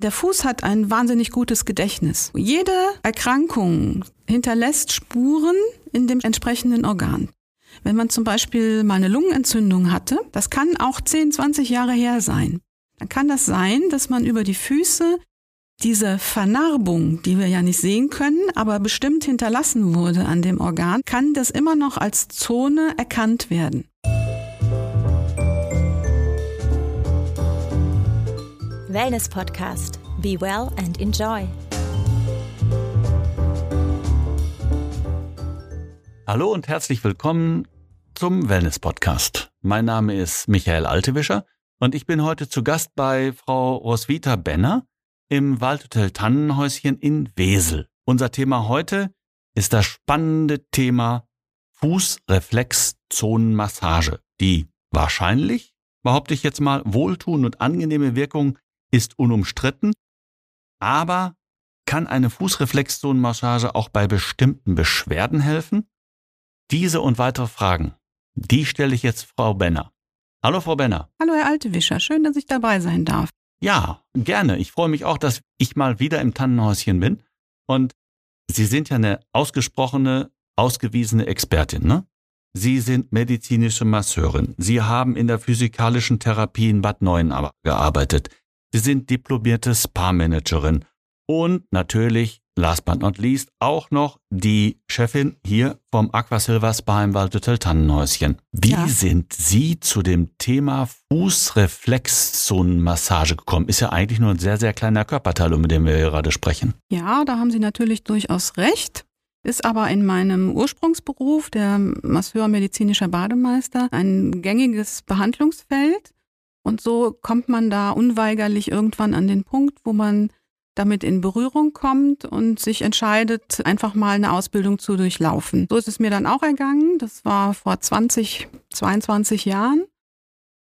Der Fuß hat ein wahnsinnig gutes Gedächtnis. Jede Erkrankung hinterlässt Spuren in dem entsprechenden Organ. Wenn man zum Beispiel mal eine Lungenentzündung hatte, das kann auch 10, 20 Jahre her sein. Dann kann das sein, dass man über die Füße diese Vernarbung, die wir ja nicht sehen können, aber bestimmt hinterlassen wurde an dem Organ, kann das immer noch als Zone erkannt werden. Wellness Podcast. Be well and enjoy. Hallo und herzlich willkommen zum Wellness Podcast. Mein Name ist Michael Altewischer und ich bin heute zu Gast bei Frau Roswitha Benner im Waldhotel Tannenhäuschen in Wesel. Unser Thema heute ist das spannende Thema Fußreflexzonenmassage, die wahrscheinlich, behaupte ich jetzt mal, wohltuend und angenehme Wirkung ist unumstritten, aber kann eine Fußreflexzonenmassage auch bei bestimmten Beschwerden helfen? Diese und weitere Fragen, die stelle ich jetzt Frau Benner. Hallo Frau Benner. Hallo Herr Altewischer, schön, dass ich dabei sein darf. Ja, gerne. Ich freue mich auch, dass ich mal wieder im Tannenhäuschen bin. Und Sie sind ja eine ausgesprochene, ausgewiesene Expertin, ne? Sie sind medizinische Masseurin. Sie haben in der physikalischen Therapie in Bad Neuenahr gearbeitet. Sie sind diplomierte Spa-Managerin und natürlich, last but not least, auch noch die Chefin hier vom Aquasilver Spa im Waldhotel Tannenhäuschen. Wie ja. sind Sie zu dem Thema Fußreflexzonenmassage gekommen? Ist ja eigentlich nur ein sehr, sehr kleiner Körperteil, um den wir gerade sprechen. Ja, da haben Sie natürlich durchaus recht ist aber in meinem Ursprungsberuf, der Masseur medizinischer Bademeister, ein gängiges Behandlungsfeld. Und so kommt man da unweigerlich irgendwann an den Punkt, wo man damit in Berührung kommt und sich entscheidet, einfach mal eine Ausbildung zu durchlaufen. So ist es mir dann auch ergangen. Das war vor 20, 22 Jahren.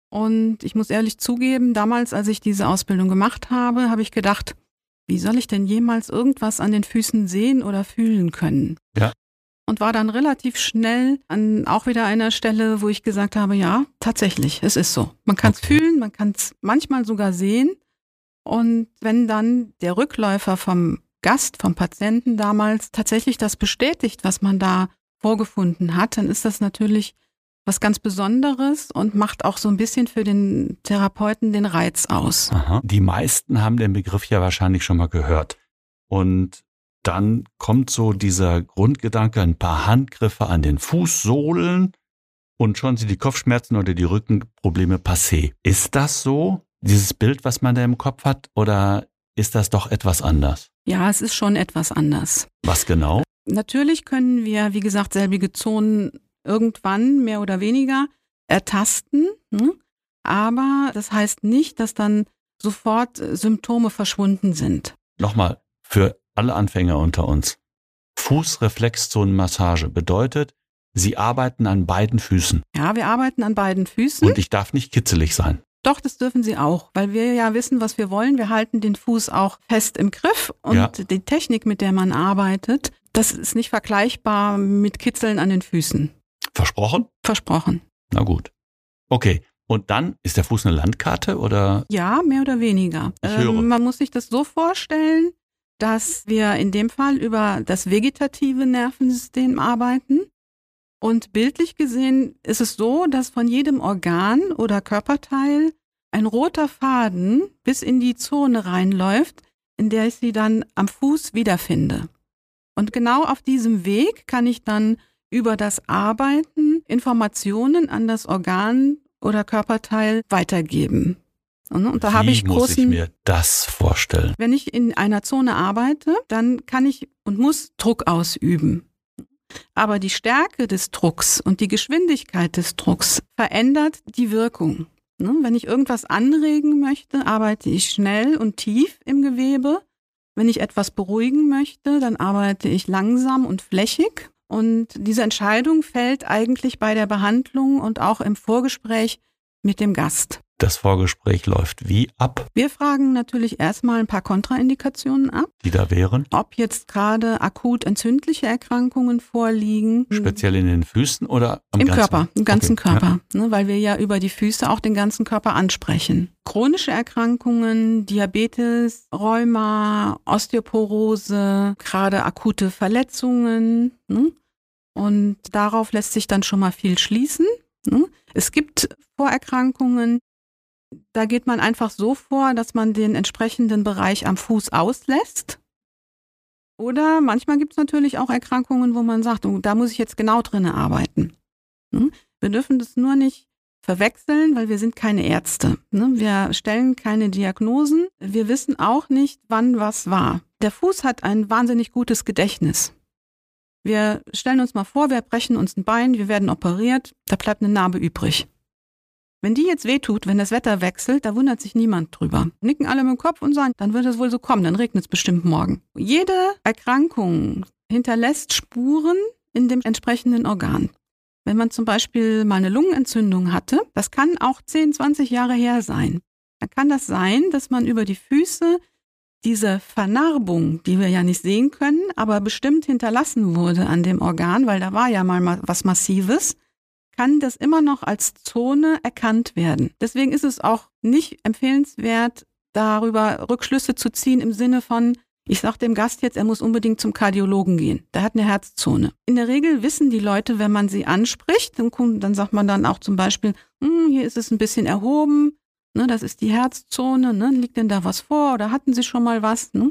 Und ich muss ehrlich zugeben, damals, als ich diese Ausbildung gemacht habe, habe ich gedacht, wie soll ich denn jemals irgendwas an den Füßen sehen oder fühlen können? Ja und war dann relativ schnell an auch wieder einer Stelle, wo ich gesagt habe, ja, tatsächlich, es ist so. Man kann es okay. fühlen, man kann es manchmal sogar sehen. Und wenn dann der Rückläufer vom Gast, vom Patienten damals tatsächlich das bestätigt, was man da vorgefunden hat, dann ist das natürlich was ganz Besonderes und macht auch so ein bisschen für den Therapeuten den Reiz aus. Aha. Die meisten haben den Begriff ja wahrscheinlich schon mal gehört. Und dann kommt so dieser Grundgedanke, ein paar Handgriffe an den Fußsohlen und schon sind die Kopfschmerzen oder die Rückenprobleme passé. Ist das so, dieses Bild, was man da im Kopf hat, oder ist das doch etwas anders? Ja, es ist schon etwas anders. Was genau? Natürlich können wir, wie gesagt, selbige Zonen irgendwann mehr oder weniger ertasten, hm? aber das heißt nicht, dass dann sofort Symptome verschwunden sind. Nochmal, für alle Anfänger unter uns. Fußreflexzonenmassage bedeutet, Sie arbeiten an beiden Füßen. Ja, wir arbeiten an beiden Füßen. Und ich darf nicht kitzelig sein. Doch, das dürfen Sie auch, weil wir ja wissen, was wir wollen. Wir halten den Fuß auch fest im Griff und ja. die Technik, mit der man arbeitet, das ist nicht vergleichbar mit Kitzeln an den Füßen. Versprochen? Versprochen. Na gut. Okay. Und dann ist der Fuß eine Landkarte oder? Ja, mehr oder weniger. Ich höre. Ähm, man muss sich das so vorstellen, dass wir in dem Fall über das vegetative Nervensystem arbeiten. Und bildlich gesehen ist es so, dass von jedem Organ oder Körperteil ein roter Faden bis in die Zone reinläuft, in der ich sie dann am Fuß wiederfinde. Und genau auf diesem Weg kann ich dann über das Arbeiten Informationen an das Organ oder Körperteil weitergeben. Und da habe ich großen, muss ich mir das vorstellen? Wenn ich in einer Zone arbeite, dann kann ich und muss Druck ausüben. Aber die Stärke des Drucks und die Geschwindigkeit des Drucks verändert die Wirkung. Ne, wenn ich irgendwas anregen möchte, arbeite ich schnell und tief im Gewebe. Wenn ich etwas beruhigen möchte, dann arbeite ich langsam und flächig. Und diese Entscheidung fällt eigentlich bei der Behandlung und auch im Vorgespräch mit dem Gast. Das Vorgespräch läuft wie ab? Wir fragen natürlich erstmal ein paar Kontraindikationen ab. Die da wären? Ob jetzt gerade akut entzündliche Erkrankungen vorliegen. Speziell in den Füßen oder am Im ganzen? Körper, im ganzen okay. Körper. Ja. Ne, weil wir ja über die Füße auch den ganzen Körper ansprechen. Chronische Erkrankungen, Diabetes, Rheuma, Osteoporose, gerade akute Verletzungen. Ne? Und darauf lässt sich dann schon mal viel schließen. Ne? Es gibt Vorerkrankungen, da geht man einfach so vor, dass man den entsprechenden Bereich am Fuß auslässt. Oder manchmal gibt es natürlich auch Erkrankungen, wo man sagt, oh, da muss ich jetzt genau drin arbeiten. Hm? Wir dürfen das nur nicht verwechseln, weil wir sind keine Ärzte. Ne? Wir stellen keine Diagnosen. Wir wissen auch nicht, wann was war. Der Fuß hat ein wahnsinnig gutes Gedächtnis. Wir stellen uns mal vor, wir brechen uns ein Bein, wir werden operiert, da bleibt eine Narbe übrig. Wenn die jetzt wehtut, wenn das Wetter wechselt, da wundert sich niemand drüber. Nicken alle mit dem Kopf und sagen, dann wird es wohl so kommen, dann regnet es bestimmt morgen. Jede Erkrankung hinterlässt Spuren in dem entsprechenden Organ. Wenn man zum Beispiel mal eine Lungenentzündung hatte, das kann auch 10, 20 Jahre her sein. Dann kann das sein, dass man über die Füße diese Vernarbung, die wir ja nicht sehen können, aber bestimmt hinterlassen wurde an dem Organ, weil da war ja mal was Massives, kann das immer noch als Zone erkannt werden. Deswegen ist es auch nicht empfehlenswert, darüber Rückschlüsse zu ziehen im Sinne von, ich sage dem Gast jetzt, er muss unbedingt zum Kardiologen gehen. Der hat eine Herzzone. In der Regel wissen die Leute, wenn man sie anspricht, dann sagt man dann auch zum Beispiel, hm, hier ist es ein bisschen erhoben, ne, das ist die Herzzone, ne, liegt denn da was vor oder hatten sie schon mal was? Ne?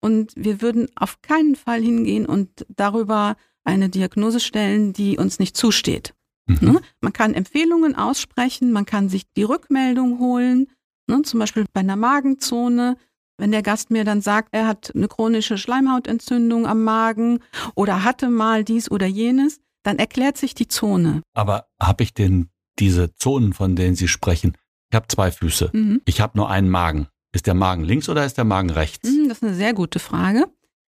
Und wir würden auf keinen Fall hingehen und darüber eine Diagnose stellen, die uns nicht zusteht. Mhm. Ne? Man kann Empfehlungen aussprechen, man kann sich die Rückmeldung holen, ne? zum Beispiel bei einer Magenzone. Wenn der Gast mir dann sagt, er hat eine chronische Schleimhautentzündung am Magen oder hatte mal dies oder jenes, dann erklärt sich die Zone. Aber habe ich denn diese Zonen, von denen Sie sprechen? Ich habe zwei Füße. Mhm. Ich habe nur einen Magen. Ist der Magen links oder ist der Magen rechts? Mhm, das ist eine sehr gute Frage.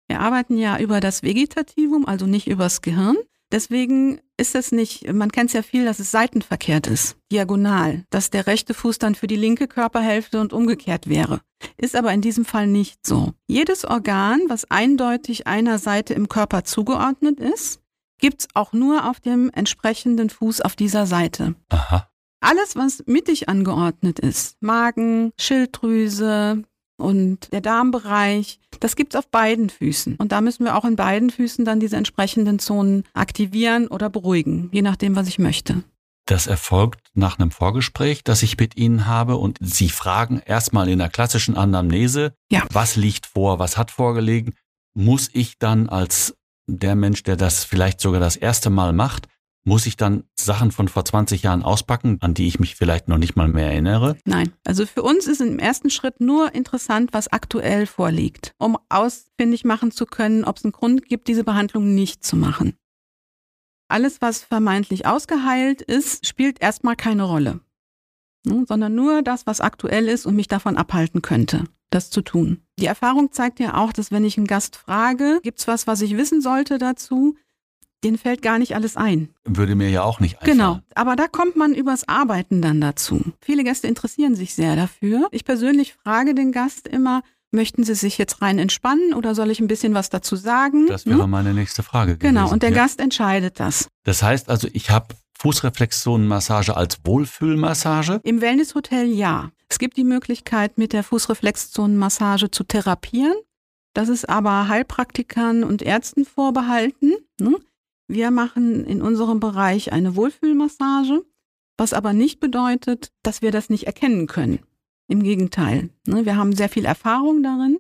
Wir arbeiten ja über das Vegetativum, also nicht übers Gehirn. Deswegen ist es nicht, man kennt es ja viel, dass es seitenverkehrt ist, diagonal, dass der rechte Fuß dann für die linke Körperhälfte und umgekehrt wäre. Ist aber in diesem Fall nicht so. Jedes Organ, was eindeutig einer Seite im Körper zugeordnet ist, gibt's auch nur auf dem entsprechenden Fuß auf dieser Seite. Aha. Alles, was mittig angeordnet ist, Magen, Schilddrüse, und der Darmbereich, das gibt's auf beiden Füßen. Und da müssen wir auch in beiden Füßen dann diese entsprechenden Zonen aktivieren oder beruhigen, je nachdem, was ich möchte. Das erfolgt nach einem Vorgespräch, das ich mit Ihnen habe und Sie fragen erstmal in der klassischen Anamnese, ja. was liegt vor, was hat vorgelegen. Muss ich dann als der Mensch, der das vielleicht sogar das erste Mal macht, muss ich dann Sachen von vor 20 Jahren auspacken, an die ich mich vielleicht noch nicht mal mehr erinnere? Nein. Also für uns ist im ersten Schritt nur interessant, was aktuell vorliegt, um ausfindig machen zu können, ob es einen Grund gibt, diese Behandlung nicht zu machen. Alles, was vermeintlich ausgeheilt ist, spielt erstmal keine Rolle, ne, sondern nur das, was aktuell ist und mich davon abhalten könnte, das zu tun. Die Erfahrung zeigt ja auch, dass wenn ich einen Gast frage, gibt es was, was ich wissen sollte dazu, denen fällt gar nicht alles ein. Würde mir ja auch nicht einfallen. Genau, aber da kommt man übers Arbeiten dann dazu. Viele Gäste interessieren sich sehr dafür. Ich persönlich frage den Gast immer, möchten Sie sich jetzt rein entspannen oder soll ich ein bisschen was dazu sagen? Das wäre hm? meine nächste Frage. Gewesen. Genau, und der ja. Gast entscheidet das. Das heißt also, ich habe Fußreflexzonenmassage als Wohlfühlmassage? Im Wellnesshotel ja. Es gibt die Möglichkeit, mit der Fußreflexzonenmassage zu therapieren. Das ist aber Heilpraktikern und Ärzten vorbehalten. Ne? Wir machen in unserem Bereich eine Wohlfühlmassage, was aber nicht bedeutet, dass wir das nicht erkennen können. Im Gegenteil. Ne, wir haben sehr viel Erfahrung darin.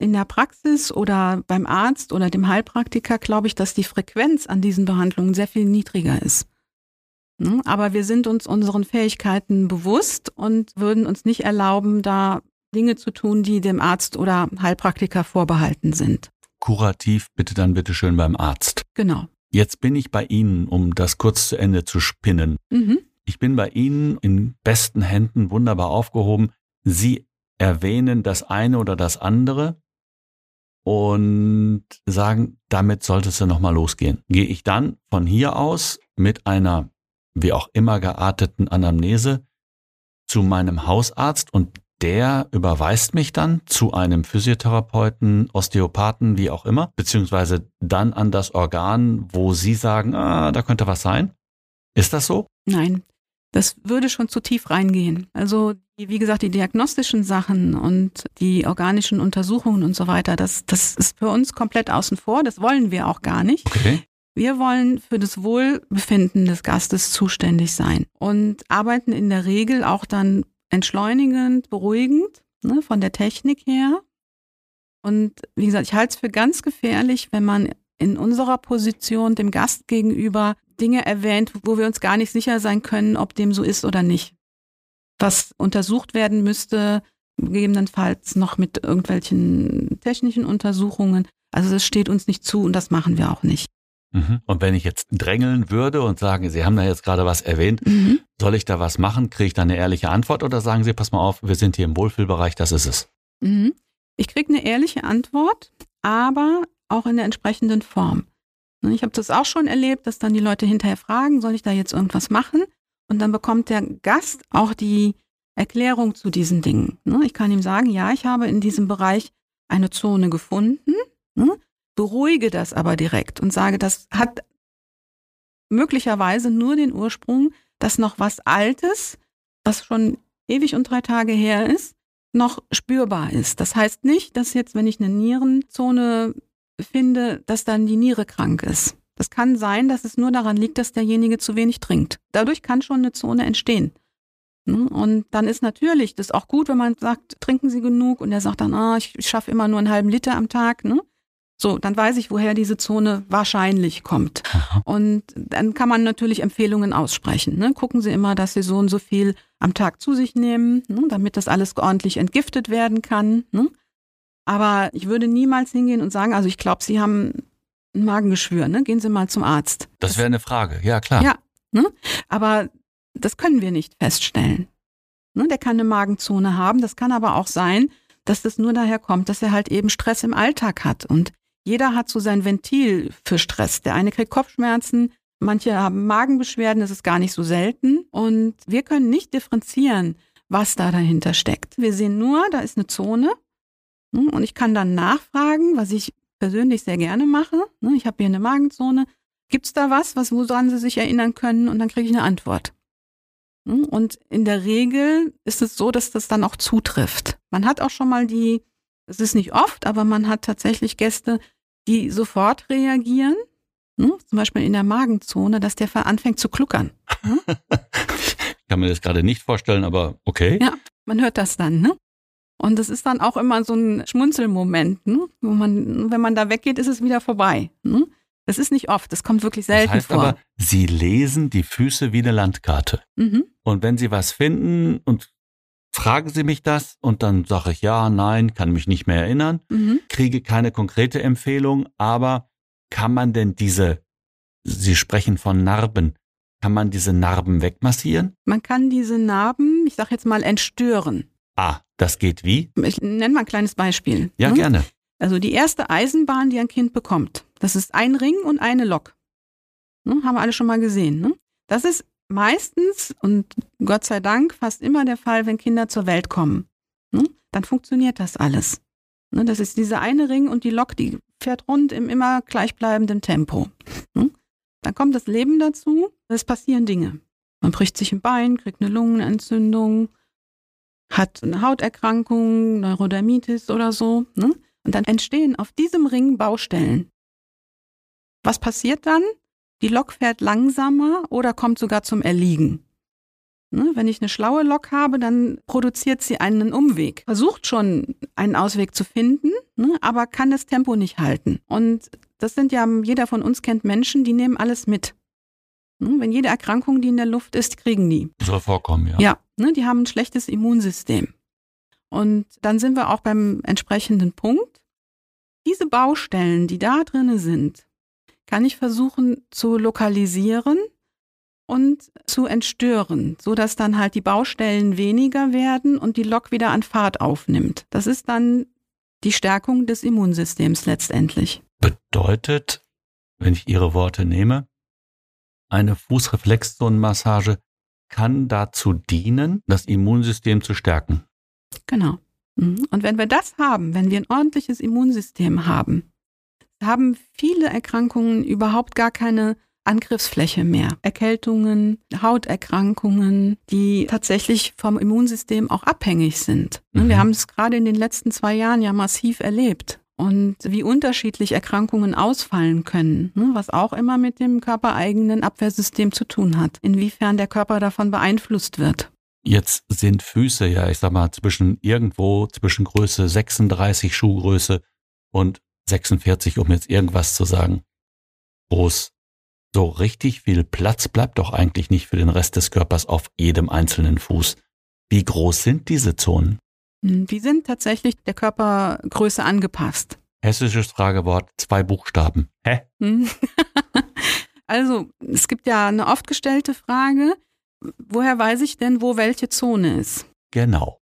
In der Praxis oder beim Arzt oder dem Heilpraktiker glaube ich, dass die Frequenz an diesen Behandlungen sehr viel niedriger ist. Ne, aber wir sind uns unseren Fähigkeiten bewusst und würden uns nicht erlauben, da Dinge zu tun, die dem Arzt oder Heilpraktiker vorbehalten sind. Kurativ bitte dann bitte schön beim Arzt. Genau. Jetzt bin ich bei Ihnen, um das kurz zu Ende zu spinnen. Mhm. Ich bin bei Ihnen in besten Händen wunderbar aufgehoben. Sie erwähnen das eine oder das andere und sagen, damit sollte es ja nochmal losgehen. Gehe ich dann von hier aus mit einer wie auch immer gearteten Anamnese zu meinem Hausarzt und der überweist mich dann zu einem Physiotherapeuten, Osteopathen, wie auch immer, beziehungsweise dann an das Organ, wo Sie sagen, ah, da könnte was sein. Ist das so? Nein, das würde schon zu tief reingehen. Also, wie gesagt, die diagnostischen Sachen und die organischen Untersuchungen und so weiter, das, das ist für uns komplett außen vor. Das wollen wir auch gar nicht. Okay. Wir wollen für das Wohlbefinden des Gastes zuständig sein und arbeiten in der Regel auch dann entschleunigend, beruhigend ne, von der Technik her. Und wie gesagt, ich halte es für ganz gefährlich, wenn man in unserer Position dem Gast gegenüber Dinge erwähnt, wo wir uns gar nicht sicher sein können, ob dem so ist oder nicht. Was untersucht werden müsste, gegebenenfalls noch mit irgendwelchen technischen Untersuchungen. Also das steht uns nicht zu und das machen wir auch nicht. Mhm. Und wenn ich jetzt drängeln würde und sagen, Sie haben da jetzt gerade was erwähnt, mhm. soll ich da was machen? Kriege ich da eine ehrliche Antwort oder sagen Sie, pass mal auf, wir sind hier im Wohlfühlbereich, das ist es? Mhm. Ich kriege eine ehrliche Antwort, aber auch in der entsprechenden Form. Ne, ich habe das auch schon erlebt, dass dann die Leute hinterher fragen, soll ich da jetzt irgendwas machen? Und dann bekommt der Gast auch die Erklärung zu diesen Dingen. Ne, ich kann ihm sagen, ja, ich habe in diesem Bereich eine Zone gefunden. Beruhige das aber direkt und sage, das hat möglicherweise nur den Ursprung, dass noch was Altes, was schon ewig und drei Tage her ist, noch spürbar ist. Das heißt nicht, dass jetzt, wenn ich eine Nierenzone finde, dass dann die Niere krank ist. Das kann sein, dass es nur daran liegt, dass derjenige zu wenig trinkt. Dadurch kann schon eine Zone entstehen. Ne? Und dann ist natürlich das auch gut, wenn man sagt, trinken Sie genug und er sagt dann, ah, ich schaffe immer nur einen halben Liter am Tag. Ne? So, dann weiß ich, woher diese Zone wahrscheinlich kommt. Aha. Und dann kann man natürlich Empfehlungen aussprechen. Ne? Gucken Sie immer, dass Sie so und so viel am Tag zu sich nehmen, ne? damit das alles ordentlich entgiftet werden kann. Ne? Aber ich würde niemals hingehen und sagen, also ich glaube, Sie haben ein Magengeschwür, ne? Gehen Sie mal zum Arzt. Das wäre eine Frage, ja klar. Ja, ne? aber das können wir nicht feststellen. Ne? Der kann eine Magenzone haben, das kann aber auch sein, dass das nur daher kommt, dass er halt eben Stress im Alltag hat und jeder hat so sein Ventil für Stress. Der eine kriegt Kopfschmerzen, manche haben Magenbeschwerden, das ist gar nicht so selten. Und wir können nicht differenzieren, was da dahinter steckt. Wir sehen nur, da ist eine Zone. Hm, und ich kann dann nachfragen, was ich persönlich sehr gerne mache. Hm, ich habe hier eine Magenzone. Gibt es da was, was woran Sie sich erinnern können? Und dann kriege ich eine Antwort. Hm, und in der Regel ist es so, dass das dann auch zutrifft. Man hat auch schon mal die, es ist nicht oft, aber man hat tatsächlich Gäste, die sofort reagieren, ne? zum Beispiel in der Magenzone, dass der anfängt zu kluckern. Ne? ich kann mir das gerade nicht vorstellen, aber okay. Ja, man hört das dann, ne? Und das ist dann auch immer so ein Schmunzelmoment, ne? wo man, wenn man da weggeht, ist es wieder vorbei. Ne? Das ist nicht oft, das kommt wirklich selten das heißt vor. Aber Sie lesen die Füße wie eine Landkarte. Mhm. Und wenn Sie was finden und fragen Sie mich das und dann sage ich ja, nein, kann mich nicht mehr erinnern, mhm. kriege keine konkrete Empfehlung, aber kann man denn diese, Sie sprechen von Narben, kann man diese Narben wegmassieren? Man kann diese Narben, ich sage jetzt mal, entstören. Ah, das geht wie? Ich nenne mal ein kleines Beispiel. Ja, hm? gerne. Also die erste Eisenbahn, die ein Kind bekommt, das ist ein Ring und eine Lok. Hm, haben wir alle schon mal gesehen. Ne? Das ist meistens und Gott sei Dank fast immer der Fall, wenn Kinder zur Welt kommen. Ne? Dann funktioniert das alles. Ne? Das ist dieser eine Ring und die Lok, die fährt rund im immer gleichbleibenden Tempo. Ne? Dann kommt das Leben dazu, es passieren Dinge. Man bricht sich ein Bein, kriegt eine Lungenentzündung, hat eine Hauterkrankung, Neurodermitis oder so. Ne? Und dann entstehen auf diesem Ring Baustellen. Was passiert dann? Die Lok fährt langsamer oder kommt sogar zum Erliegen. Ne, wenn ich eine schlaue Lok habe, dann produziert sie einen Umweg. Versucht schon einen Ausweg zu finden, ne, aber kann das Tempo nicht halten. Und das sind ja, jeder von uns kennt Menschen, die nehmen alles mit. Ne, wenn jede Erkrankung, die in der Luft ist, kriegen die. Soll vorkommen, ja. Ja, die haben ein schlechtes Immunsystem. Und dann sind wir auch beim entsprechenden Punkt. Diese Baustellen, die da drin sind, kann ich versuchen zu lokalisieren und zu entstören, so dass dann halt die Baustellen weniger werden und die Lok wieder an Fahrt aufnimmt. Das ist dann die Stärkung des Immunsystems letztendlich. Bedeutet, wenn ich Ihre Worte nehme, eine Fußreflexzonenmassage kann dazu dienen, das Immunsystem zu stärken. Genau. Mhm. Und wenn wir das haben, wenn wir ein ordentliches Immunsystem haben, haben viele Erkrankungen überhaupt gar keine Angriffsfläche mehr. Erkältungen, Hauterkrankungen, die tatsächlich vom Immunsystem auch abhängig sind. Ne, wir mhm. haben es gerade in den letzten zwei Jahren ja massiv erlebt. Und wie unterschiedlich Erkrankungen ausfallen können, ne, was auch immer mit dem körpereigenen Abwehrsystem zu tun hat. Inwiefern der Körper davon beeinflusst wird. Jetzt sind Füße ja, ich sag mal, zwischen irgendwo zwischen Größe 36 Schuhgröße und 46, um jetzt irgendwas zu sagen, groß. So richtig viel Platz bleibt doch eigentlich nicht für den Rest des Körpers auf jedem einzelnen Fuß. Wie groß sind diese Zonen? Hm, die sind tatsächlich der Körpergröße angepasst. Hessisches Fragewort, zwei Buchstaben. Hä? Hm. also, es gibt ja eine oft gestellte Frage, woher weiß ich denn, wo welche Zone ist? Genau.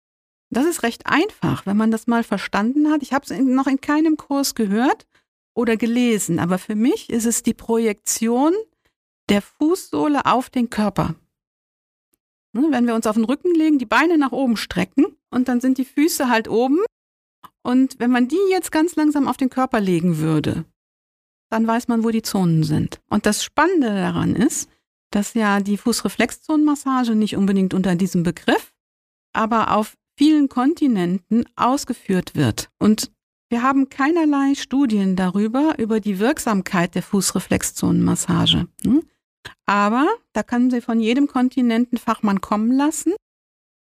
Das ist recht einfach, wenn man das mal verstanden hat. Ich habe es noch in keinem Kurs gehört oder gelesen, aber für mich ist es die Projektion der Fußsohle auf den Körper. Ne, wenn wir uns auf den Rücken legen, die Beine nach oben strecken und dann sind die Füße halt oben. Und wenn man die jetzt ganz langsam auf den Körper legen würde, dann weiß man, wo die Zonen sind. Und das Spannende daran ist, dass ja die Fußreflexzonenmassage nicht unbedingt unter diesem Begriff, aber auf vielen Kontinenten ausgeführt wird. Und wir haben keinerlei Studien darüber, über die Wirksamkeit der Fußreflexzonenmassage. Hm? Aber da kann sie von jedem Kontinent einen Fachmann kommen lassen.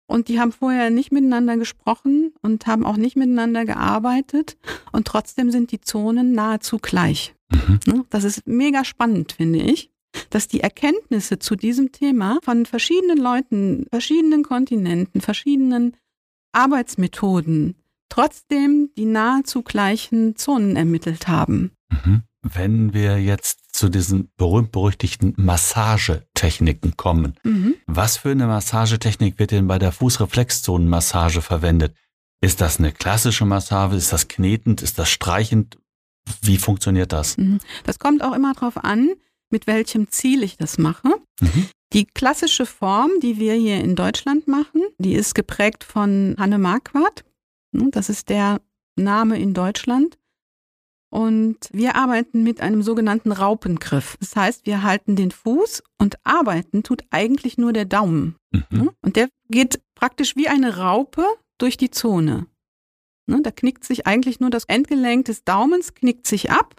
Und die haben vorher nicht miteinander gesprochen und haben auch nicht miteinander gearbeitet. Und trotzdem sind die Zonen nahezu gleich. Mhm. Hm? Das ist mega spannend, finde ich dass die Erkenntnisse zu diesem Thema von verschiedenen Leuten, verschiedenen Kontinenten, verschiedenen Arbeitsmethoden trotzdem die nahezu gleichen Zonen ermittelt haben. Mhm. Wenn wir jetzt zu diesen berühmt-berüchtigten Massagetechniken kommen, mhm. was für eine Massagetechnik wird denn bei der Fußreflexzonenmassage verwendet? Ist das eine klassische Massage? Ist das knetend? Ist das streichend? Wie funktioniert das? Mhm. Das kommt auch immer darauf an, mit welchem Ziel ich das mache. Mhm. Die klassische Form, die wir hier in Deutschland machen, die ist geprägt von Hanne Marquardt. Hm, das ist der Name in Deutschland. Und wir arbeiten mit einem sogenannten Raupengriff. Das heißt, wir halten den Fuß und arbeiten tut eigentlich nur der Daumen. Mhm. Hm, und der geht praktisch wie eine Raupe durch die Zone. Ne, da knickt sich eigentlich nur das Endgelenk des Daumens, knickt sich ab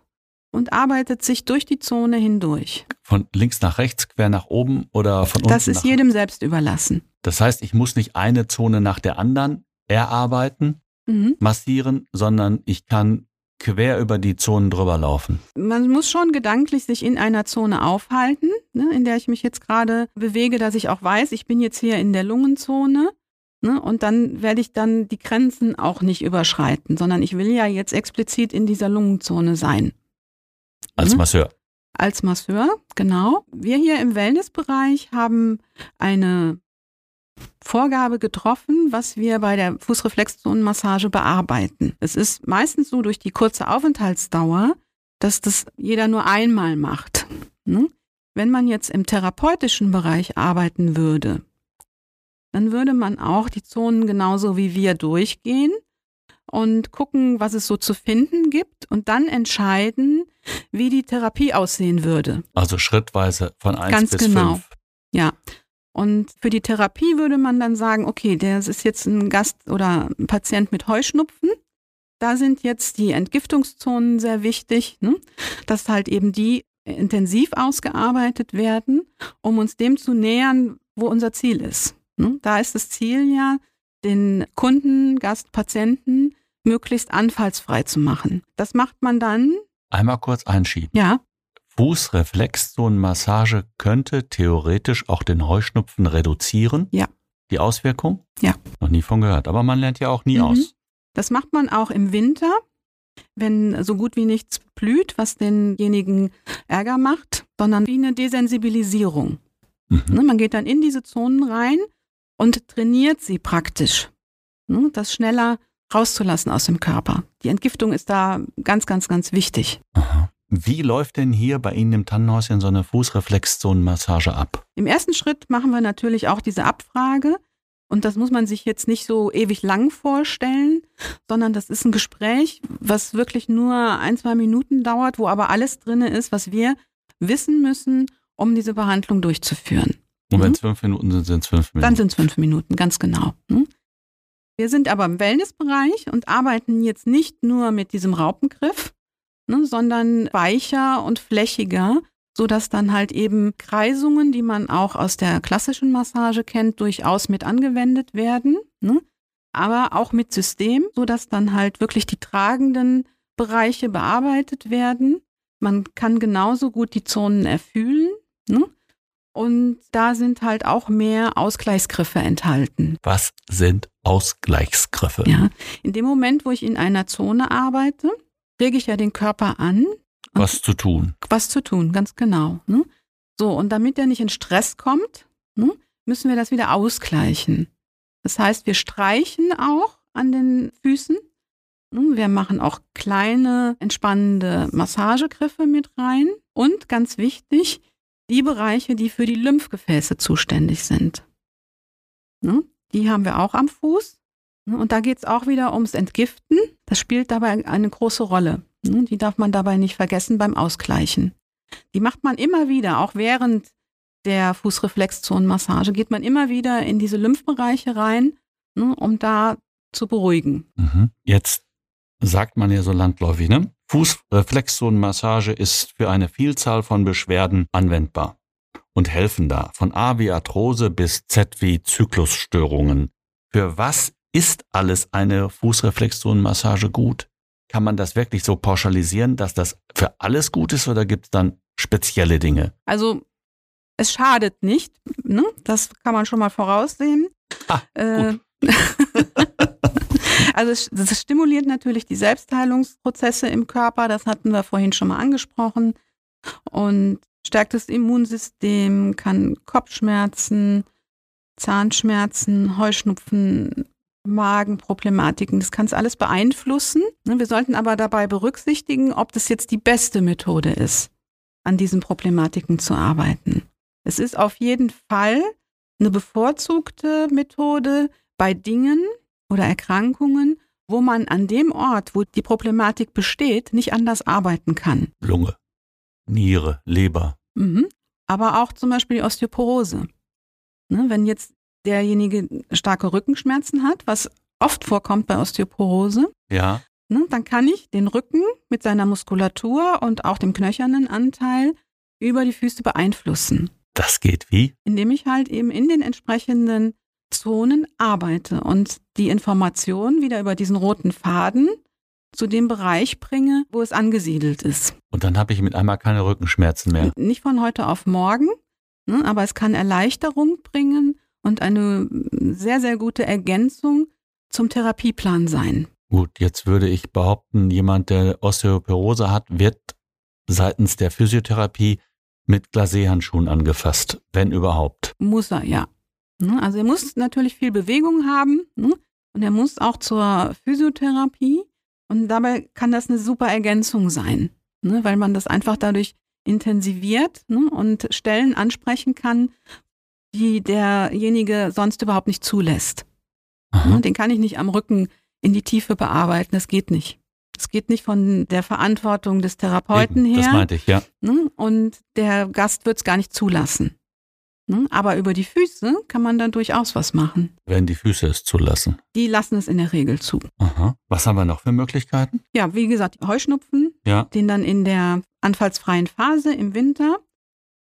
und arbeitet sich durch die Zone hindurch. Von links nach rechts, quer nach oben oder von unten? Das ist jedem selbst überlassen. Das heißt, ich muss nicht eine Zone nach der anderen erarbeiten, mhm. massieren, sondern ich kann quer über die Zonen drüber laufen. Man muss schon gedanklich sich in einer Zone aufhalten, ne, in der ich mich jetzt gerade bewege, dass ich auch weiß, ich bin jetzt hier in der Lungenzone. Ne, und dann werde ich dann die Grenzen auch nicht überschreiten, sondern ich will ja jetzt explizit in dieser Lungenzone sein. Als mhm. Masseur. Als Masseur, genau. Wir hier im Wellnessbereich haben eine Vorgabe getroffen, was wir bei der Fußreflexzonenmassage bearbeiten. Es ist meistens so durch die kurze Aufenthaltsdauer, dass das jeder nur einmal macht. Ne? Wenn man jetzt im therapeutischen Bereich arbeiten würde, dann würde man auch die Zonen genauso wie wir durchgehen und gucken, was es so zu finden gibt und dann entscheiden, wie die Therapie aussehen würde. Also schrittweise von 1 Ganz bis genau. 5. Ja. Und für die Therapie würde man dann sagen, okay, der ist jetzt ein Gast oder ein Patient mit Heuschnupfen. Da sind jetzt die Entgiftungszonen sehr wichtig, ne? dass halt eben die intensiv ausgearbeitet werden, um uns dem zu nähern, wo unser Ziel ist. Ne? Da ist das Ziel ja, den Kunden, Gast, Patienten möglichst anfallsfrei zu machen. Das macht man dann. Einmal kurz einschieben. Ja. Fußreflexzonenmassage könnte theoretisch auch den Heuschnupfen reduzieren. Ja. Die Auswirkung? Ja. Noch nie von gehört. Aber man lernt ja auch nie mhm. aus. Das macht man auch im Winter, wenn so gut wie nichts blüht, was denjenigen Ärger macht, sondern wie eine Desensibilisierung. Mhm. Ne, man geht dann in diese Zonen rein und trainiert sie praktisch, ne, das schneller rauszulassen aus dem Körper. Die Entgiftung ist da ganz, ganz, ganz wichtig. Aha. Wie läuft denn hier bei Ihnen im Tannenhäuschen so eine Fußreflexzonenmassage ab? Im ersten Schritt machen wir natürlich auch diese Abfrage. Und das muss man sich jetzt nicht so ewig lang vorstellen, sondern das ist ein Gespräch, was wirklich nur ein, zwei Minuten dauert, wo aber alles drin ist, was wir wissen müssen, um diese Behandlung durchzuführen. Und wenn es fünf Minuten sind, sind es fünf Minuten. Dann sind es fünf Minuten, ganz genau. Hm? Wir sind aber im Wellnessbereich und arbeiten jetzt nicht nur mit diesem Raupengriff, ne, sondern weicher und flächiger, so dass dann halt eben Kreisungen, die man auch aus der klassischen Massage kennt, durchaus mit angewendet werden. Ne? Aber auch mit System, so dass dann halt wirklich die tragenden Bereiche bearbeitet werden. Man kann genauso gut die Zonen erfühlen. Ne? Und da sind halt auch mehr Ausgleichsgriffe enthalten. Was sind Ausgleichsgriffe? Ja, in dem Moment, wo ich in einer Zone arbeite, rege ich ja den Körper an. Was zu tun. Was zu tun, ganz genau. Ne? So, und damit er nicht in Stress kommt, ne, müssen wir das wieder ausgleichen. Das heißt, wir streichen auch an den Füßen. Ne? Wir machen auch kleine, entspannende Massagegriffe mit rein. Und ganz wichtig, die Bereiche, die für die Lymphgefäße zuständig sind. Ne? Die haben wir auch am Fuß. Ne? Und da geht es auch wieder ums Entgiften. Das spielt dabei eine große Rolle. Ne? Die darf man dabei nicht vergessen beim Ausgleichen. Die macht man immer wieder, auch während der Fußreflexzonenmassage geht man immer wieder in diese Lymphbereiche rein, um da zu beruhigen. Mhm. Jetzt sagt man ja so landläufig, ne? Fußreflexzonenmassage ist für eine Vielzahl von Beschwerden anwendbar und helfen da, von A wie Arthrose bis Z wie Zyklusstörungen. Für was ist alles eine Fußreflexzonenmassage gut? Kann man das wirklich so pauschalisieren, dass das für alles gut ist oder gibt es dann spezielle Dinge? Also es schadet nicht, ne? das kann man schon mal voraussehen. Ah, äh, Also es, stimuliert natürlich die Selbstheilungsprozesse im Körper, das hatten wir vorhin schon mal angesprochen. Und stärkt das Immunsystem, kann Kopfschmerzen, Zahnschmerzen, Heuschnupfen, Magenproblematiken, das kann es alles beeinflussen. Ne, wir sollten aber dabei berücksichtigen, ob das jetzt die beste Methode ist, an diesen Problematiken zu arbeiten. Es ist auf jeden Fall eine bevorzugte Methode bei Dingen, oder Erkrankungen, wo man an dem Ort, wo die Problematik besteht, nicht anders arbeiten kann. Lunge, Niere, Leber. Mhm. Aber auch zum Beispiel die Osteoporose. Ne, wenn jetzt derjenige starke Rückenschmerzen hat, was oft vorkommt bei Osteoporose, ja. ne, dann kann ich den Rücken mit seiner Muskulatur und auch dem knöchernen Anteil über die Füße beeinflussen. Das geht wie? Indem ich halt eben in den entsprechenden Zonen arbeite und die Information wieder über diesen roten Faden zu dem Bereich bringe, wo es angesiedelt ist. Und dann habe ich mit einmal keine Rückenschmerzen mehr. Nicht von heute auf morgen, ne, aber es kann Erleichterung bringen und eine sehr, sehr gute Ergänzung zum Therapieplan sein. Gut, jetzt würde ich behaupten, jemand, der Osteoporose hat, wird seitens der Physiotherapie mit Glacé-Handschuhen angefasst, wenn überhaupt. Muss er, ja. Ne? Also er muss natürlich viel Bewegung haben ne? und er muss auch zur Physiotherapie und dabei kann das eine super Ergänzung sein, ne? weil man das einfach dadurch intensiviert und Stellen ansprechen kann, die derjenige sonst überhaupt nicht zulässt. Aha. Den kann ich nicht am Rücken in die Tiefe bearbeiten, das geht nicht. Es geht nicht von der Verantwortung des Therapeuten Eben, her. Das meinte ich, ja. Und der Gast wird es gar nicht zulassen. Ne? Aber über die Füße kann man dann durchaus was machen. Wenn die Füße es zulassen. Die lassen es in der Regel zu. Aha. Was haben wir noch für Möglichkeiten? Ja, wie gesagt, Heuschnupfen, ja. den dann in der anfallsfreien Phase im Winter,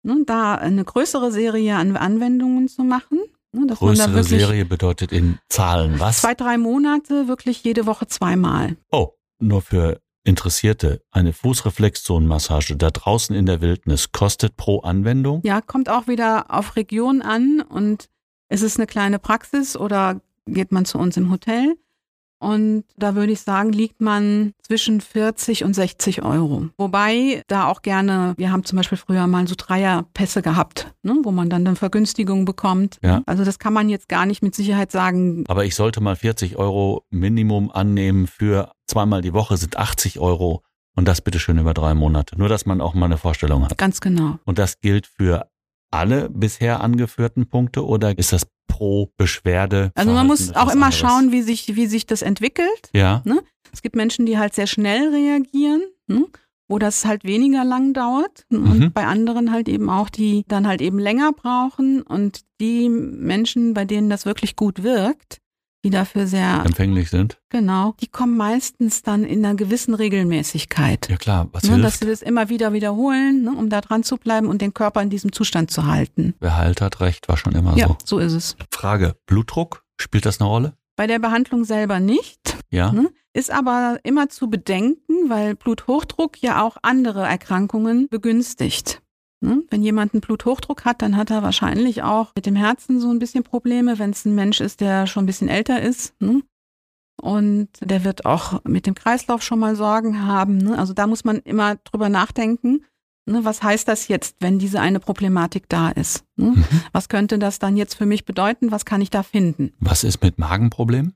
ne, da eine größere Serie an Anwendungen zu machen. Ne, größere Serie bedeutet in Zahlen was? Zwei, drei Monate, wirklich jede Woche zweimal. Oh, nur für Interessierte, eine Fußreflexzonenmassage da draußen in der Wildnis kostet pro Anwendung? Ja, kommt auch wieder auf Region an und ist es eine kleine Praxis oder geht man zu uns im Hotel? Und da würde ich sagen, liegt man zwischen 40 und 60 Euro. Wobei da auch gerne, wir haben zum Beispiel früher mal so Dreierpässe gehabt, ne, wo man dann eine Vergünstigung bekommt. Ja. Also das kann man jetzt gar nicht mit Sicherheit sagen. Aber ich sollte mal 40 Euro Minimum annehmen für zweimal die Woche sind 80 Euro Und das bitte schön über drei Monate. Nur, dass man auch mal eine Vorstellung hat. Ganz genau. Und das gilt für alle bisher angeführten Punkte oder ist das pro Beschwerde? Also man muss auch immer anderes? schauen, wie sich, wie sich das entwickelt. Ja, Es gibt Menschen, die halt sehr schnell reagieren, hm, wo das halt weniger lang dauert. hm, Mhm. Und bei anderen halt eben auch, die dann halt eben länger brauchen. Und die Menschen, bei denen das wirklich gut wirkt, die dafür sehr, empfänglich sind. genau, die kommen meistens dann in einer gewissen Regelmäßigkeit. Ja klar, was Ne, dass hilft? sie das immer wieder wiederholen, ne, um da dran zu bleiben und den Körper in diesem Zustand zu halten. Wer halt hat recht, war schon immer Ja, so. so ist es. Frage, Blutdruck, spielt das eine Rolle? Bei der Behandlung selber nicht. Ja, Ne? Ist aber immer zu bedenken, weil Bluthochdruck ja auch andere Erkrankungen begünstigt. Ne? Wenn jemand einen Bluthochdruck hat, dann hat er wahrscheinlich auch mit dem Herzen so ein bisschen Probleme, wenn es ein Mensch ist, der schon ein bisschen älter ist. Ne? Und der wird auch mit dem Kreislauf schon mal Sorgen haben. Ne? Also da muss man immer drüber nachdenken. Was heißt das jetzt, wenn diese eine Problematik da ist? Mhm. Was könnte das dann jetzt für mich bedeuten? Was kann ich da finden? Was ist mit Magenproblemen?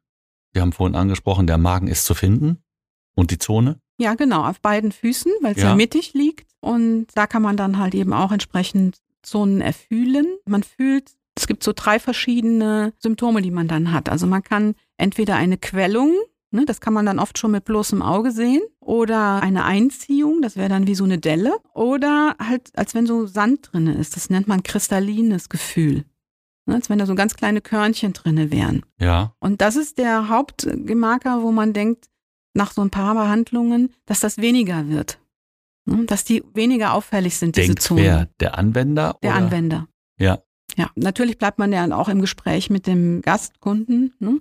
Wir haben vorhin angesprochen, der Magen ist zu finden und die Zone. Ja, genau, auf beiden Füßen, weil es ja. Ja. mittig liegt. Und da kann man dann halt eben auch entsprechend Zonen erfühlen. Man fühlt, es gibt so drei verschiedene Symptome, die man dann hat. Also man kann entweder eine Quellung, ne, das kann man dann oft schon mit bloßem Auge sehen, oder eine Einziehung, das wäre dann wie so eine Delle, oder halt, als wenn so Sand drinne ist. Das nennt man kristallines Gefühl. Ne, als wenn da so ganz kleine Körnchen drinne wären. Ja, Und das ist der Hauptgemarker, wo man denkt, nach so ein paar Behandlungen, dass das weniger wird. Ne, Dass die weniger auffällig sind, diese denkt Zonen. wer? Der Anwender? Der oder? Anwender. Ja. Ja, natürlich bleibt man ja auch im Gespräch mit dem Gastkunden ne?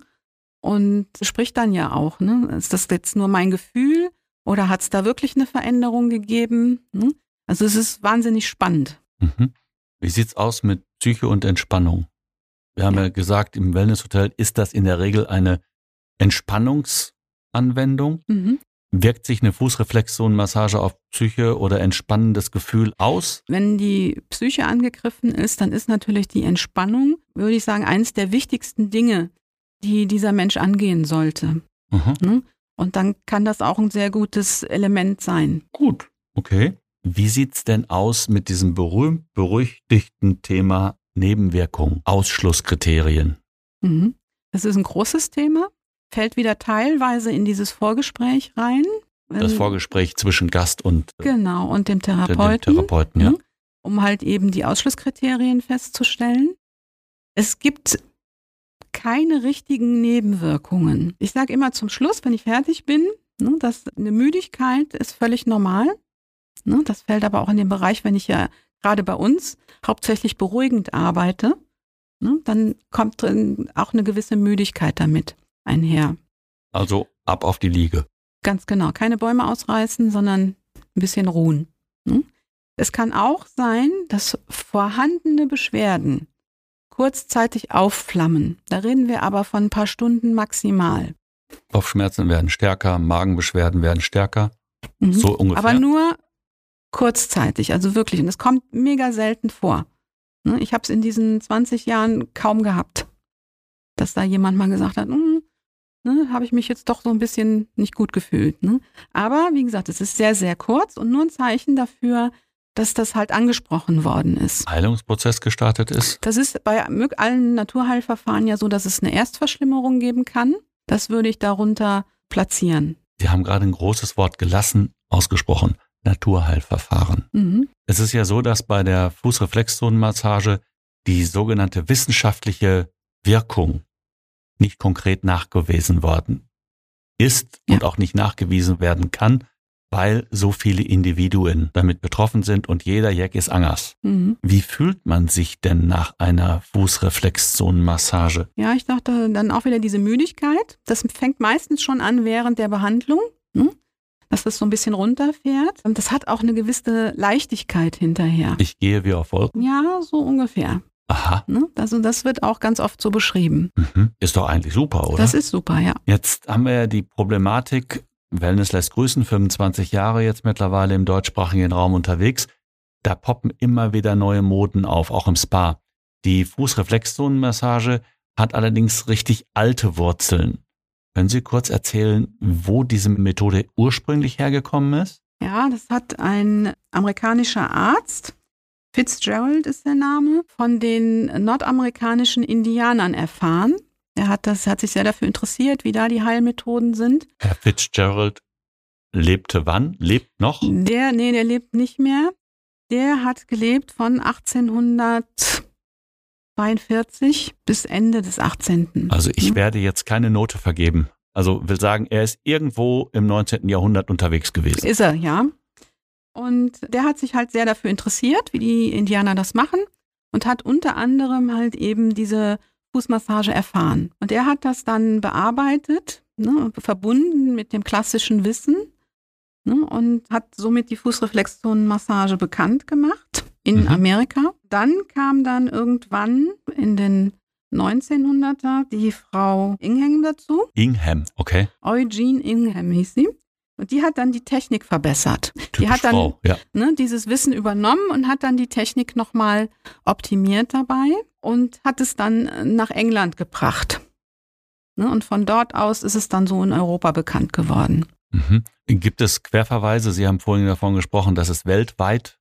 und spricht dann ja auch, ne? ist das jetzt nur mein Gefühl oder hat es da wirklich eine Veränderung gegeben? Ne? Also es ist wahnsinnig spannend. Mhm. Wie sieht's aus mit Psyche und Entspannung? Wir haben ja, gesagt, im Wellnesshotel ist das in der Regel eine Entspannungsanwendung. Mhm. Wirkt sich eine Fußreflexzonenmassage auf Psyche oder entspannendes Gefühl aus? Wenn die Psyche angegriffen ist, dann ist natürlich die Entspannung, würde ich sagen, eines der wichtigsten Dinge, die dieser Mensch angehen sollte. Mhm. Ne? Und dann kann das auch ein sehr gutes Element sein. Gut, okay. Wie sieht's denn aus mit diesem berühmt-berüchtigten Thema Nebenwirkung, Ausschlusskriterien? Mhm. Das ist ein großes Thema, fällt wieder teilweise in dieses Vorgespräch rein. Das Wenn- Vorgespräch zwischen Gast und äh, Genau, und dem dem Therapeuten, Therapeuten, ja? Mhm. um halt eben die Ausschlusskriterien festzustellen. Es gibt keine richtigen Nebenwirkungen. Ich sage immer zum Schluss, wenn ich fertig bin, ne, dass eine Müdigkeit ist völlig normal. Ne, das fällt aber auch in den Bereich, wenn ich ja gerade bei uns hauptsächlich beruhigend arbeite, ne, dann kommt drin auch eine gewisse Müdigkeit damit einher. Also ab auf die Liege. Ganz genau. Keine Bäume ausreißen, sondern ein bisschen ruhen. Hm? Es kann auch sein, dass vorhandene Beschwerden kurzzeitig aufflammen. Da reden wir aber von ein paar Stunden maximal. Kopfschmerzen werden stärker, Magenbeschwerden werden stärker. Mhm. So ungefähr. Aber nur kurzzeitig, also wirklich. Und es kommt mega selten vor. Ne, Ich habe es in diesen 20 Jahren kaum gehabt, dass da jemand mal gesagt hat, "Hm, ne, habe ich mich jetzt doch so ein bisschen nicht gut gefühlt. Ne? Aber wie gesagt, es ist sehr, sehr kurz und nur ein Zeichen dafür, dass das halt angesprochen worden ist. Heilungsprozess gestartet ist. Das ist bei allen Naturheilverfahren ja so, dass es eine Erstverschlimmerung geben kann. Das würde ich darunter platzieren. Sie haben gerade ein großes Wort gelassen ausgesprochen. Naturheilverfahren. Mhm. Es ist ja so, dass bei der Fußreflexzonenmassage die sogenannte wissenschaftliche Wirkung nicht konkret nachgewiesen worden ist und Ja. auch nicht nachgewiesen werden kann, weil so viele Individuen damit betroffen sind und jeder Jack ist anders. Mhm. Wie fühlt man sich denn nach einer Fußreflexzonenmassage? Ja, ich dachte dann auch wieder diese Müdigkeit. Das fängt meistens schon an während der Behandlung, hm? dass das so ein bisschen runterfährt. Und das hat auch eine gewisse Leichtigkeit hinterher. Ich gehe wie auf Wolken. Ja, so ungefähr. Aha, Ne? Also das wird auch ganz oft so beschrieben. mhm. ist doch eigentlich super, oder? Das ist super, ja. Jetzt haben wir ja die Problematik, Wellness lässt grüßen, 25 Jahre jetzt mittlerweile im deutschsprachigen Raum unterwegs. Da poppen immer wieder neue Moden auf, auch im Spa. Die Fußreflexzonenmassage hat allerdings richtig alte Wurzeln. Können Sie kurz erzählen, wo diese Methode ursprünglich hergekommen ist? Ja, das hat ein amerikanischer Arzt, Fitzgerald ist der Name, von den nordamerikanischen Indianern erfahren. Er hat, das, hat sich sehr dafür interessiert, wie da die Heilmethoden sind. Herr Fitzgerald lebte wann? Lebt noch? Der, nee, der lebt nicht mehr. Der hat gelebt von 1842 bis Ende des 18. Also ich Hm? werde jetzt keine Note vergeben. Also will sagen, er ist irgendwo im 19. Jahrhundert unterwegs gewesen. Ist er, ja. Und der hat sich halt sehr dafür interessiert, wie die Indianer das machen und hat unter anderem halt eben diese Fußmassage erfahren. Und er hat das dann bearbeitet, ne, verbunden mit dem klassischen Wissen ne, und hat somit die Fußreflexzonenmassage bekannt gemacht in Mhm. Amerika. Dann kam dann irgendwann in den 1900er die Frau Ingham dazu. Ingham, okay. Eugene Ingham hieß sie. Und die hat dann die Technik verbessert. Typisch hat dann- Frau, ja. Ne, dieses Wissen übernommen und hat dann die Technik nochmal optimiert dabei und hat es dann nach England gebracht. Ne, und von dort aus ist es dann so in Europa bekannt geworden. Mhm. Gibt es Querverweise? Sie haben vorhin davon gesprochen, dass es weltweit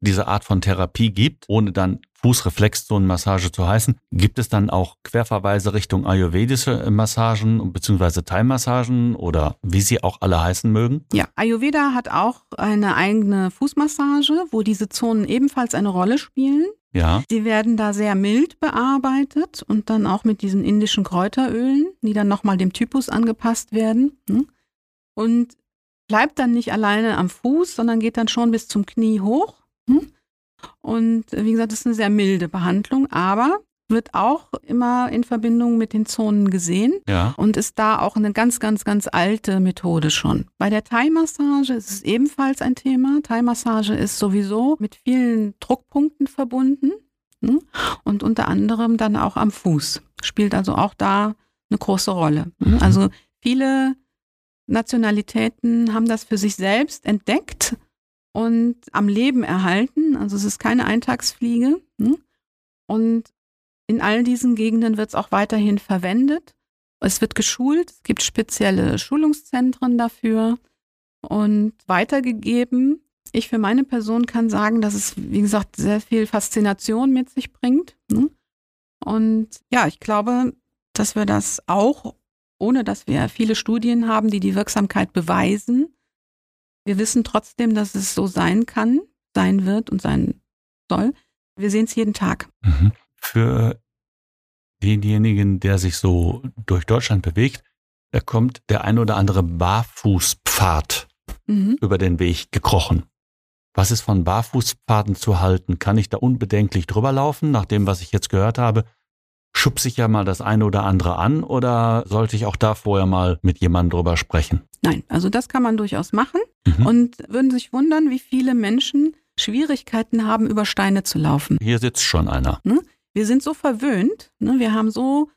diese Art von Therapie gibt, ohne dann Fußreflexzonenmassage zu heißen. Gibt es dann auch Querverweise Richtung ayurvedische Massagen bzw. Thai-Massagen oder wie sie auch alle heißen mögen? Ja, Ayurveda hat auch eine eigene Fußmassage, wo diese Zonen ebenfalls eine Rolle spielen. Ja. Sie werden da sehr mild bearbeitet und dann auch mit diesen indischen Kräuterölen, die dann nochmal dem Typus angepasst werden. ne? Und bleibt dann nicht alleine am Fuß, sondern geht dann schon bis zum Knie hoch. Und äh, wie gesagt, das ist eine sehr milde Behandlung, aber wird auch immer in Verbindung mit den Zonen gesehen Ja. und ist da auch eine ganz, ganz, ganz alte Methode schon. Bei der Thai-Massage ist es ebenfalls ein Thema. Thai-Massage ist sowieso mit vielen Druckpunkten verbunden ne? und unter anderem dann auch am Fuß. Spielt also auch da eine große Rolle. ne? Mhm. Also viele Nationalitäten haben das für sich selbst entdeckt und am Leben erhalten. Also es ist keine Eintagsfliege. ne? Und in all diesen Gegenden wird es auch weiterhin verwendet. Es wird geschult, es gibt spezielle Schulungszentren dafür und weitergegeben. Ich für meine Person kann sagen, dass es, wie gesagt, sehr viel Faszination mit sich bringt. ne? Und ja, ich glaube, dass wir das auch, ohne dass wir viele Studien haben, die die Wirksamkeit beweisen, wir wissen trotzdem, dass es so sein kann, sein wird und sein soll. Wir sehen es jeden Tag. Mhm. Für denjenigen, der sich so durch Deutschland bewegt, da kommt der ein oder andere Barfußpfad Mhm. über den Weg gekrochen. Was ist von Barfußpfaden zu halten? Kann ich da unbedenklich drüber laufen? Nach dem, was ich jetzt gehört habe, schubse ich ja mal das eine oder andere an oder sollte ich auch da vorher mal mit jemandem drüber sprechen? Nein, also das kann man durchaus machen Mhm. und würden sich wundern, wie viele Menschen Schwierigkeiten haben, über Steine zu laufen. Hier sitzt schon einer. Wir sind so verwöhnt, ne? wir haben so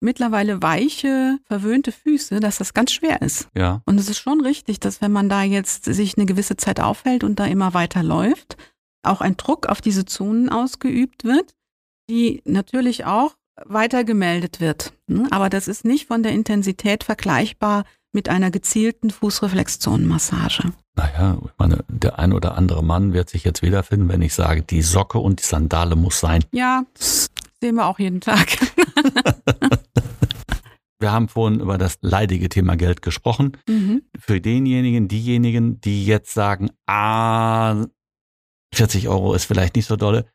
mittlerweile weiche, verwöhnte Füße, dass das ganz schwer ist. Ja. Und es ist schon richtig, dass wenn man da jetzt sich eine gewisse Zeit aufhält und da immer weiter läuft, auch ein Druck auf diese Zonen ausgeübt wird, die natürlich auch weiter gemeldet wird. ne? Aber das ist nicht von der Intensität vergleichbar mit einer gezielten Fußreflexzonenmassage. Naja, ich meine, der ein oder andere Mann wird sich jetzt wiederfinden, wenn ich sage, die Socke und die Sandale muss sein. Ja, das sehen wir auch jeden Tag. Wir haben vorhin über das leidige Thema Geld gesprochen. Mhm. Für denjenigen, diejenigen, die jetzt sagen, ah, 40 Euro ist vielleicht nicht so dolle,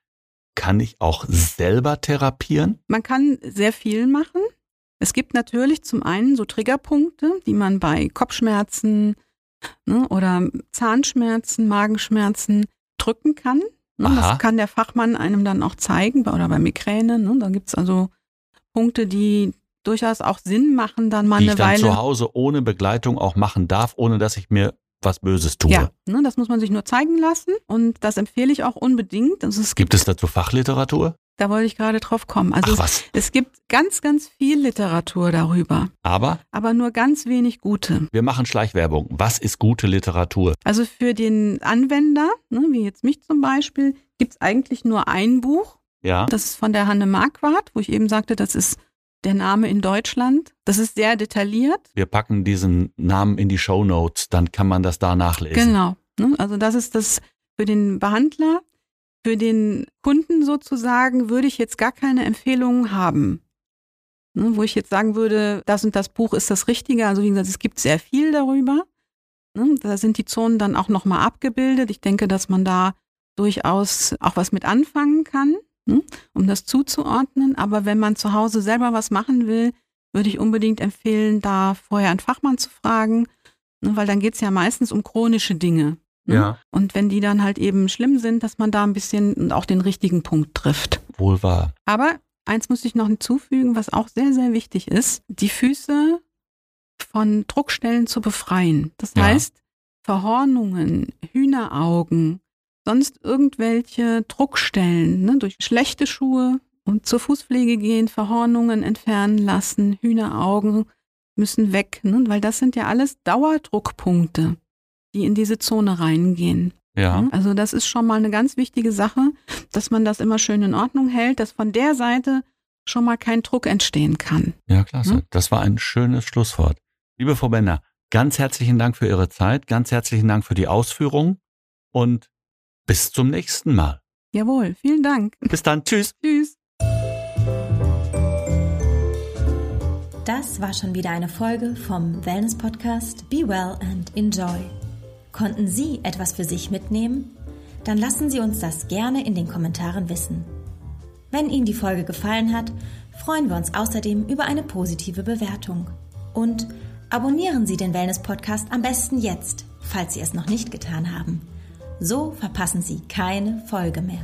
kann ich auch selber therapieren? Man kann sehr viel machen. Es gibt natürlich zum einen so Triggerpunkte, die man bei Kopfschmerzen ne, oder Zahnschmerzen, Magenschmerzen drücken kann. Ne, das kann der Fachmann einem dann auch zeigen, oder bei Migräne. Ne, da gibt's also Punkte, die durchaus auch Sinn machen, dann mal die ich eine dann Weile. zu Hause ohne Begleitung auch machen darf, ohne dass ich mir was Böses tue. Ja, ne, das muss man sich nur zeigen lassen und das empfehle ich auch unbedingt. Also es gibt, Gibt es dazu Fachliteratur? da wollte ich gerade drauf kommen. Also Ach was. es gibt ganz, ganz viel Literatur darüber, Aber aber nur ganz wenig gute. wir machen Schleichwerbung. Was ist gute Literatur? Also für den Anwender, ne, wie jetzt mich zum Beispiel, gibt's eigentlich nur ein Buch. Ja. Das ist von der Hanne Marquardt, wo ich eben sagte, das ist der Name in Deutschland. Das ist sehr detailliert. Wir packen diesen Namen in die Show Notes, dann kann man das da nachlesen. Genau. Ne? Also das ist das für den Behandler. Für den Kunden sozusagen würde ich jetzt gar keine Empfehlungen haben. Ne? Wo ich jetzt sagen würde, das und das Buch ist das Richtige. Also wie gesagt, es gibt sehr viel darüber. Ne? Da sind die Zonen dann auch nochmal abgebildet. Ich denke, dass man da durchaus auch was mit anfangen kann? Um das zuzuordnen. Aber wenn man zu Hause selber was machen will, würde ich unbedingt empfehlen, da vorher einen Fachmann zu fragen, ne? weil dann geht es ja meistens um chronische Dinge. Ne? Ja. Und wenn die dann halt eben schlimm sind, dass man da ein bisschen auch den richtigen Punkt trifft. Wohl wahr. Aber eins muss ich noch hinzufügen, was auch sehr, sehr wichtig ist, die Füße von Druckstellen zu befreien. Das Ja. heißt, Verhornungen, Hühneraugen, sonst irgendwelche Druckstellen, ne, durch schlechte Schuhe und zur Fußpflege gehen, Verhornungen entfernen lassen, Hühneraugen müssen weg, ne, weil das sind ja alles Dauerdruckpunkte, die in diese Zone reingehen. Ja. Also das ist schon mal eine ganz wichtige Sache, dass man das immer schön in Ordnung hält, dass von der Seite schon mal kein Druck entstehen kann. Ja, klasse. Hm? Das war ein schönes Schlusswort. Liebe Frau Bender, ganz herzlichen Dank für Ihre Zeit, ganz herzlichen Dank für die Ausführung und bis zum nächsten Mal. Jawohl, vielen Dank. Bis dann. Tschüss. Tschüss. Das war schon wieder eine Folge vom Wellness Podcast Be Well and Enjoy. Konnten Sie etwas für sich mitnehmen? Dann lassen Sie uns das gerne in den Kommentaren wissen. Wenn Ihnen die Folge gefallen hat, freuen wir uns außerdem über eine positive Bewertung. Und abonnieren Sie den Wellness Podcast am besten jetzt, falls Sie es noch nicht getan haben. So verpassen Sie keine Folge mehr.